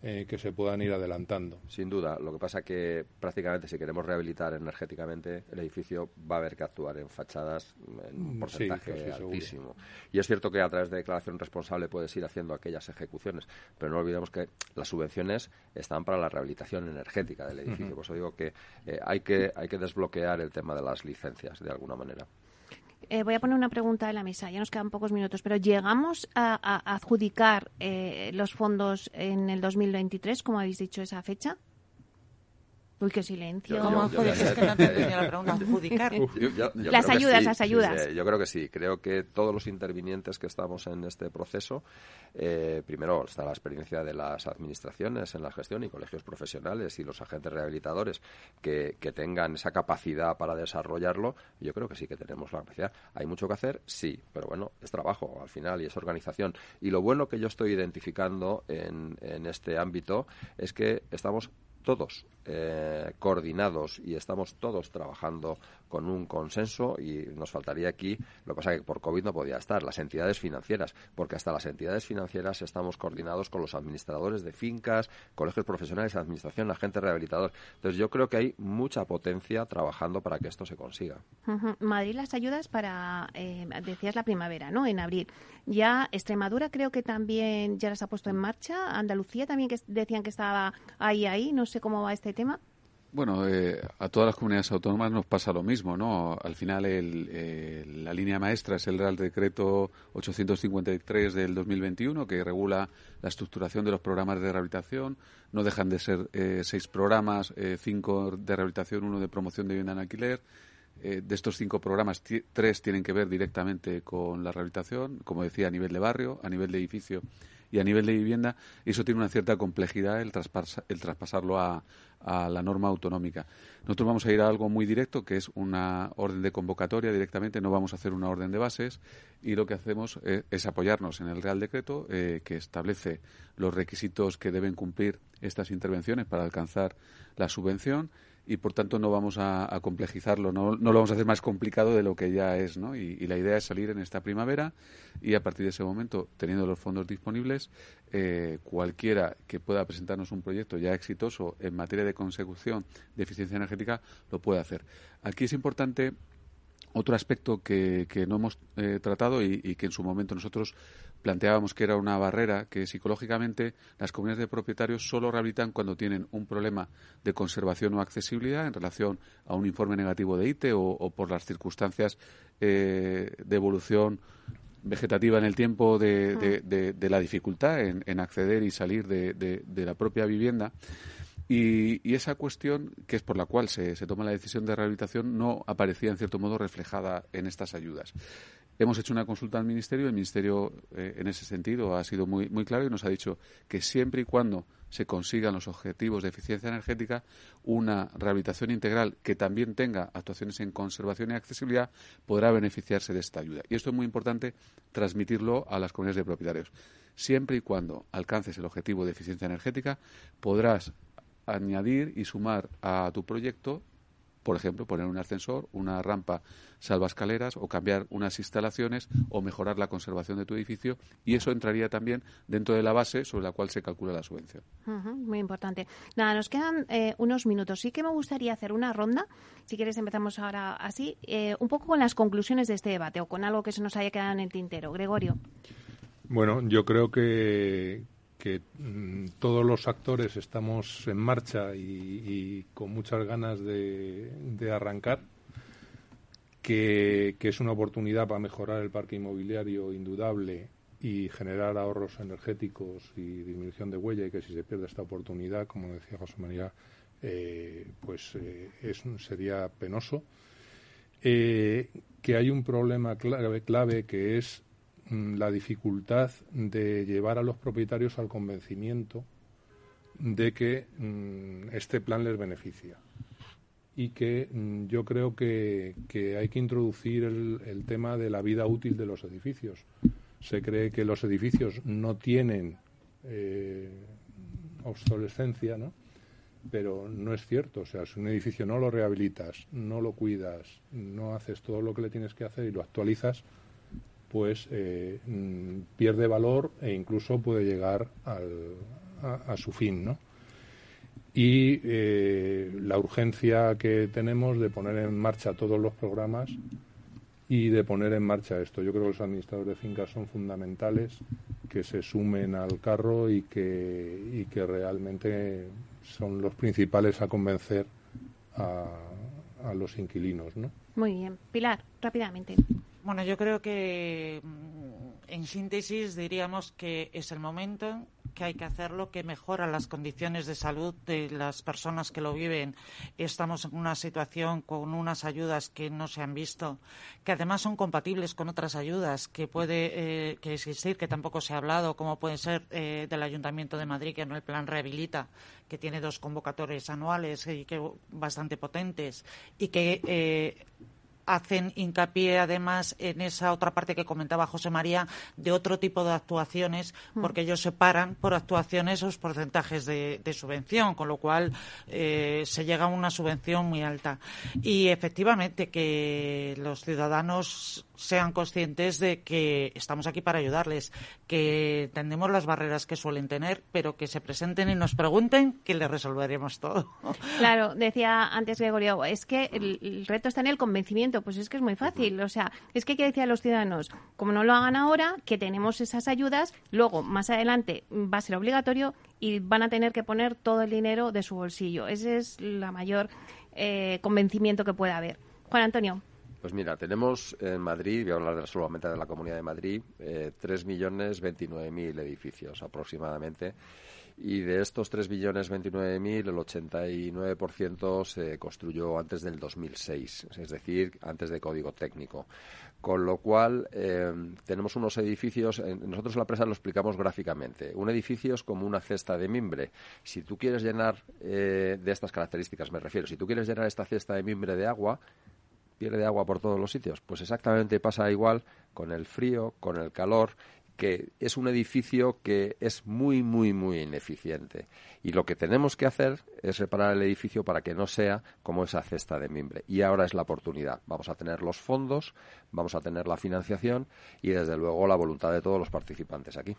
eh, que se puedan ir adelantando. Sin duda. Lo que pasa que prácticamente si queremos rehabilitar energéticamente el edificio va a haber que actuar en fachadas en un mm, porcentaje altísimo. Y es cierto que a través de declaración responsable puedes ir haciendo aquellas ejecuciones, pero no olvidemos que las subvenciones están para la rehabilitación energética del edificio. Por eso digo que, eh, hay que hay que desbloquear el tema de las licencias de alguna manera. Eh, voy a poner una pregunta en la mesa, ya nos quedan pocos minutos, pero ¿llegamos a, adjudicar eh, los fondos en el 2023, como habéis dicho esa fecha? Uy, qué silencio. es que no te la pregunta. ¿Adjudicar? las ayudas, las ayudas. yo creo que sí. Creo que todos los intervinientes que estamos en este proceso, eh, primero está la experiencia de las administraciones en la gestión y colegios profesionales y los agentes rehabilitadores que, que tengan esa capacidad para desarrollarlo. Yo creo que sí que tenemos la capacidad. ¿Hay mucho que hacer? Sí, pero bueno, es trabajo al final y es organización. Y lo bueno que yo estoy identificando en, en este ámbito es que estamos todos eh, coordinados y estamos todos trabajando con un consenso y nos faltaría aquí, lo que pasa que por COVID no podía estar, las entidades financieras, porque hasta las entidades financieras estamos coordinados con los administradores de fincas, colegios profesionales, administración, agentes rehabilitadores. Entonces yo creo que hay mucha potencia trabajando para que esto se consiga. Madrid las ayudas para, eh, decías la primavera, ¿no? En abril. Ya Extremadura creo que también ya las ha puesto en marcha. Andalucía también que decían que estaba ahí, ahí. No sé cómo va este tema. Bueno, eh, a todas las comunidades autónomas nos pasa lo mismo, ¿no? Al final la línea maestra es el Real Decreto 853 del 2021 que regula la estructuración de los programas de rehabilitación. No dejan de ser eh, seis programas, eh, cinco de rehabilitación, uno de promoción de vivienda en alquiler. de estos cinco programas, tres tienen que ver directamente con la rehabilitación, como decía, a nivel de barrio, a nivel de edificio y a nivel de vivienda, eso tiene una cierta complejidad el, el traspasarlo a, a la norma autonómica. Nosotros vamos a ir a algo muy directo, que es una orden de convocatoria directamente, no vamos a hacer una orden de bases y lo que hacemos eh, es, apoyarnos en el Real Decreto eh, que establece los requisitos que deben cumplir estas intervenciones para alcanzar la subvención y por tanto no vamos a, complejizarlo, no, no, lo vamos a hacer más complicado de lo que ya es, ¿no? Y, la idea es salir en esta primavera y a partir de ese momento, teniendo los fondos disponibles, eh, cualquiera que pueda presentarnos un proyecto ya exitoso en materia de consecución de eficiencia energética lo puede hacer. Aquí es importante otro aspecto que, que no hemos eh, tratado y, y, que en su momento nosotros planteábamos que era una barrera que psicológicamente las comunidades de propietarios solo rehabilitan cuando tienen un problema de conservación o accesibilidad en relación a un informe negativo de ITE o, por las circunstancias eh, de evolución vegetativa en el tiempo de, la dificultad en, acceder y salir de, la propia vivienda. Y, esa cuestión, que es por la cual se, se toma la decisión de rehabilitación, no aparecía en cierto modo reflejada en estas ayudas. Hemos hecho una consulta al Ministerio. El Ministerio, eh, en ese sentido, ha sido muy, muy claro y nos ha dicho que siempre y cuando se consigan los objetivos de eficiencia energética, una rehabilitación integral que también tenga actuaciones en conservación y accesibilidad podrá beneficiarse de esta ayuda. Y esto es muy importante transmitirlo a las comunidades de propietarios. Siempre y cuando alcances el objetivo de eficiencia energética, podrás añadir y sumar a tu proyecto por ejemplo, poner un ascensor, una rampa salvascaleras o cambiar unas instalaciones o mejorar la conservación de tu edificio y eso entraría también dentro de la base sobre la cual se calcula la subvención. muy importante. Nada, nos quedan eh, unos minutos. Sí que me gustaría hacer una ronda, si quieres empezamos ahora así, eh, un poco con las conclusiones de este debate o con algo que se nos haya quedado en el tintero. Gregorio. Bueno, yo creo que, que mm, todos los actores estamos en marcha y, con muchas ganas de, arrancar, que, es una oportunidad para mejorar el parque inmobiliario indudable y generar ahorros energéticos y disminución de huella y que si se pierde esta oportunidad, como decía José María, eh, pues eh, es, sería penoso. Eh, que hay un problema clave, clave que es la dificultad de llevar a los propietarios al convencimiento de que mm, este plan les beneficia. Y que mm, yo creo que, hay que introducir el, tema de la vida útil de los edificios. Se cree que los edificios no tienen eh, obsolescencia, ¿no? pero no es cierto. O sea, si un edificio no lo rehabilitas, no lo cuidas, no haces todo lo que le tienes que hacer y lo actualizas, pues eh, mm, pierde valor e incluso puede llegar a, su fin, ¿no? Y eh, la urgencia que tenemos de poner en marcha todos los programas y de poner en marcha esto. Yo creo que los administradores de fincas son fundamentales, que se sumen al carro y que, y que realmente son los principales a convencer a, a los inquilinos, ¿no? Muy bien. Pilar, rápidamente. Bueno, yo creo que mm, en síntesis diríamos que es el momento que hay que hacerlo, que mejora las condiciones de salud de las personas que lo viven. Estamos en una situación con unas ayudas que no se han visto, que además son compatibles con otras ayudas que puede eh, que existir, que tampoco se ha hablado, como puede ser eh, del Ayuntamiento de Madrid, que no el plan Rehabilita, que tiene dos convocatorias anuales y que bastante potentes y que eh, hacen hincapié además en esa otra parte que comentaba José María de otro tipo de actuaciones, mm. porque ellos separan por actuaciones esos porcentajes de, subvención, con lo cual eh, se llega a una subvención muy alta. Y efectivamente que los ciudadanos sean conscientes de que estamos aquí para ayudarles, que entendemos las barreras que suelen tener, pero que se presenten y nos pregunten que les resolveremos todo. Claro, decía antes Gregorio, es que el, reto está en el convencimiento, pues es que es muy fácil, o sea, es que hay que decir a los ciudadanos, como no lo hagan ahora, que tenemos esas ayudas, luego más adelante va a ser obligatorio y van a tener que poner todo el dinero de su bolsillo. Ese es la mayor eh, convencimiento que puede haber. Juan Antonio. Pues mira, tenemos en Madrid, voy a hablar solamente de la Comunidad de Madrid, eh, 3.029.000 edificios aproximadamente. Y de estos 3.029.000, el 89% se construyó antes del 2006, es decir, antes de código técnico. Con lo cual, eh, tenemos unos edificios, nosotros en la empresa lo explicamos gráficamente. Un edificio es como una cesta de mimbre. Si tú quieres llenar eh, de estas características, me refiero, si tú quieres llenar esta cesta de mimbre de agua, pierde agua por todos los sitios. Pues exactamente pasa igual con el frío, con el calor que es un edificio que es muy, muy, muy ineficiente. Y lo que tenemos que hacer es reparar el edificio para que no sea como esa cesta de mimbre. Y ahora es la oportunidad. Vamos a tener los fondos, vamos a tener la financiación y, desde luego, la voluntad de todos los participantes aquí.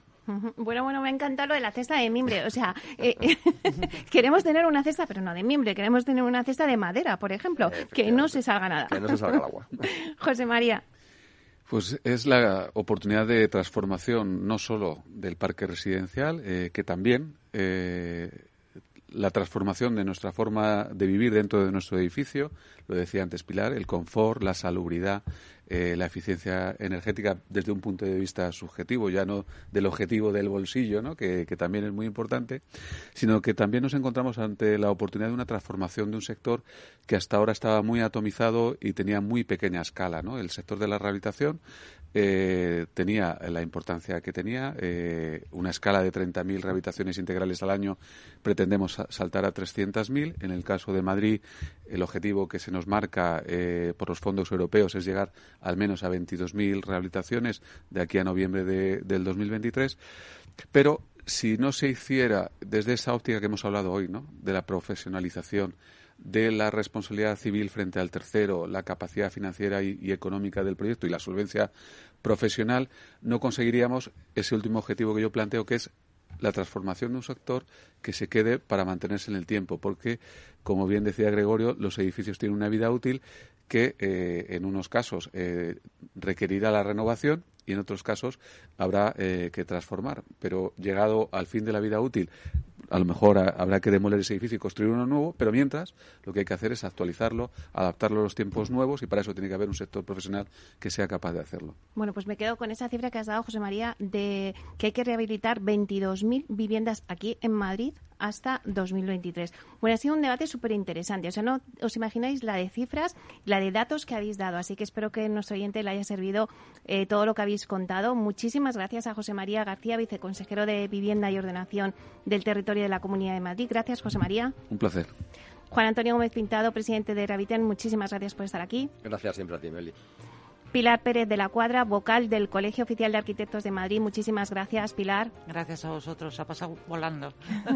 Bueno, bueno, me encanta lo de la cesta de mimbre. O sea, eh, queremos tener una cesta, pero no de mimbre. Queremos tener una cesta de madera, por ejemplo, que no se salga nada. Que no se salga el agua. José María. Pues es la oportunidad de transformación no solo del parque residencial, eh, que también eh, la transformación de nuestra forma de vivir dentro de nuestro edificio, lo decía antes Pilar, el confort, la salubridad, eh, la eficiencia energética desde un punto de vista subjetivo, ya no del objetivo del bolsillo, ¿no? que, también es muy importante, sino que también nos encontramos ante la oportunidad de una transformación de un sector que hasta ahora estaba muy atomizado y tenía muy pequeña escala. ¿no? El sector de la rehabilitación eh, tenía la importancia que tenía, eh, una escala de 30.000 rehabilitaciones integrales al año, pretendemos saltar a 300.000. En el caso de Madrid, el objetivo que se nos marca eh, por los fondos europeos es llegar al menos a 22.000 rehabilitaciones de aquí a noviembre de, del 2023. Pero si no se hiciera desde esa óptica que hemos hablado hoy, ¿no? de la profesionalización, de la responsabilidad civil frente al tercero, la capacidad financiera y, económica del proyecto y la solvencia profesional, no conseguiríamos ese último objetivo que yo planteo, que es la transformación de un sector que se quede para mantenerse en el tiempo, porque, como bien decía Gregorio, los edificios tienen una vida útil que eh, en unos casos eh, requerirá la renovación y en otros casos habrá eh, que transformar. Pero llegado al fin de la vida útil, a lo mejor habrá que demoler ese edificio y construir uno nuevo, pero mientras lo que hay que hacer es actualizarlo, adaptarlo a los tiempos nuevos y para eso tiene que haber un sector profesional que sea capaz de hacerlo. Bueno, pues me quedo con esa cifra que has dado, José María, de que hay que rehabilitar 22.000 viviendas aquí en Madrid hasta 2023. Bueno, ha sido un debate súper interesante. O sea, no os imagináis la de cifras, la de datos que habéis dado. Así que espero que a nuestro oyente le haya servido eh, todo lo que habéis contado. Muchísimas gracias a José María García, viceconsejero de Vivienda y Ordenación del Territorio de la Comunidad de Madrid. Gracias, José María. Un placer. Juan Antonio Gómez Pintado, presidente de Raviten, muchísimas gracias por estar aquí. Gracias siempre a ti, Meli. Pilar Pérez de la Cuadra, vocal del Colegio Oficial de Arquitectos de Madrid. Muchísimas gracias, Pilar. Gracias a vosotros, ha pasado volando.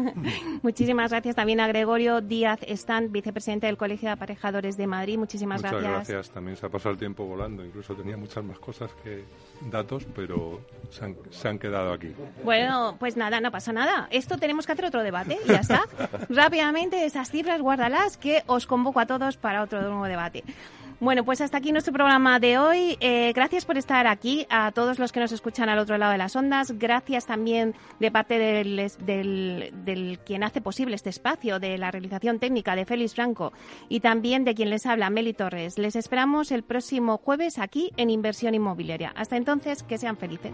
Muchísimas gracias también a Gregorio Díaz Stan, vicepresidente del Colegio de Aparejadores de Madrid. Muchísimas Muchas gracias. gracias. También se ha pasado el tiempo volando. Incluso tenía muchas más cosas que datos, pero se han, se han quedado aquí. Bueno, pues nada, no pasa nada. Esto tenemos que hacer otro debate y ya está. Rápidamente, esas cifras, guárdalas, que os convoco a todos para otro nuevo debate. Bueno, pues hasta aquí nuestro programa de hoy. Eh, gracias por estar aquí, a todos los que nos escuchan al otro lado de las ondas. Gracias también de parte del, del, del quien hace posible este espacio, de la realización técnica de Félix Franco y también de quien les habla, Meli Torres. Les esperamos el próximo jueves aquí en Inversión Inmobiliaria. Hasta entonces, que sean felices.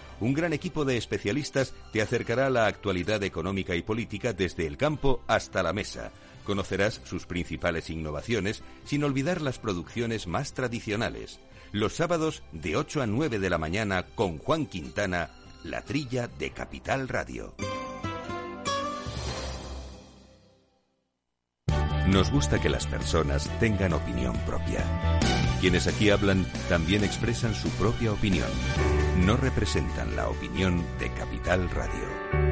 un gran equipo de especialistas te acercará a la actualidad económica y política desde el campo hasta la mesa. Conocerás sus principales innovaciones sin olvidar las producciones más tradicionales. Los sábados de 8 a 9 de la mañana con Juan Quintana, La Trilla de Capital Radio. Nos gusta que las personas tengan opinión propia. Quienes aquí hablan también expresan su propia opinión. No representan la opinión de Capital Radio.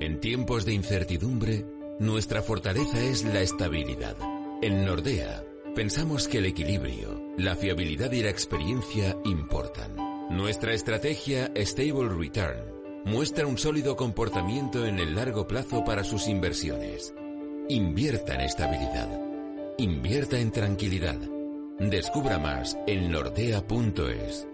En tiempos de incertidumbre, nuestra fortaleza es la estabilidad. En Nordea, pensamos que el equilibrio, la fiabilidad y la experiencia importan. Nuestra estrategia Stable Return muestra un sólido comportamiento en el largo plazo para sus inversiones. Invierta en estabilidad. Invierta en tranquilidad. Descubra más en nordea.es.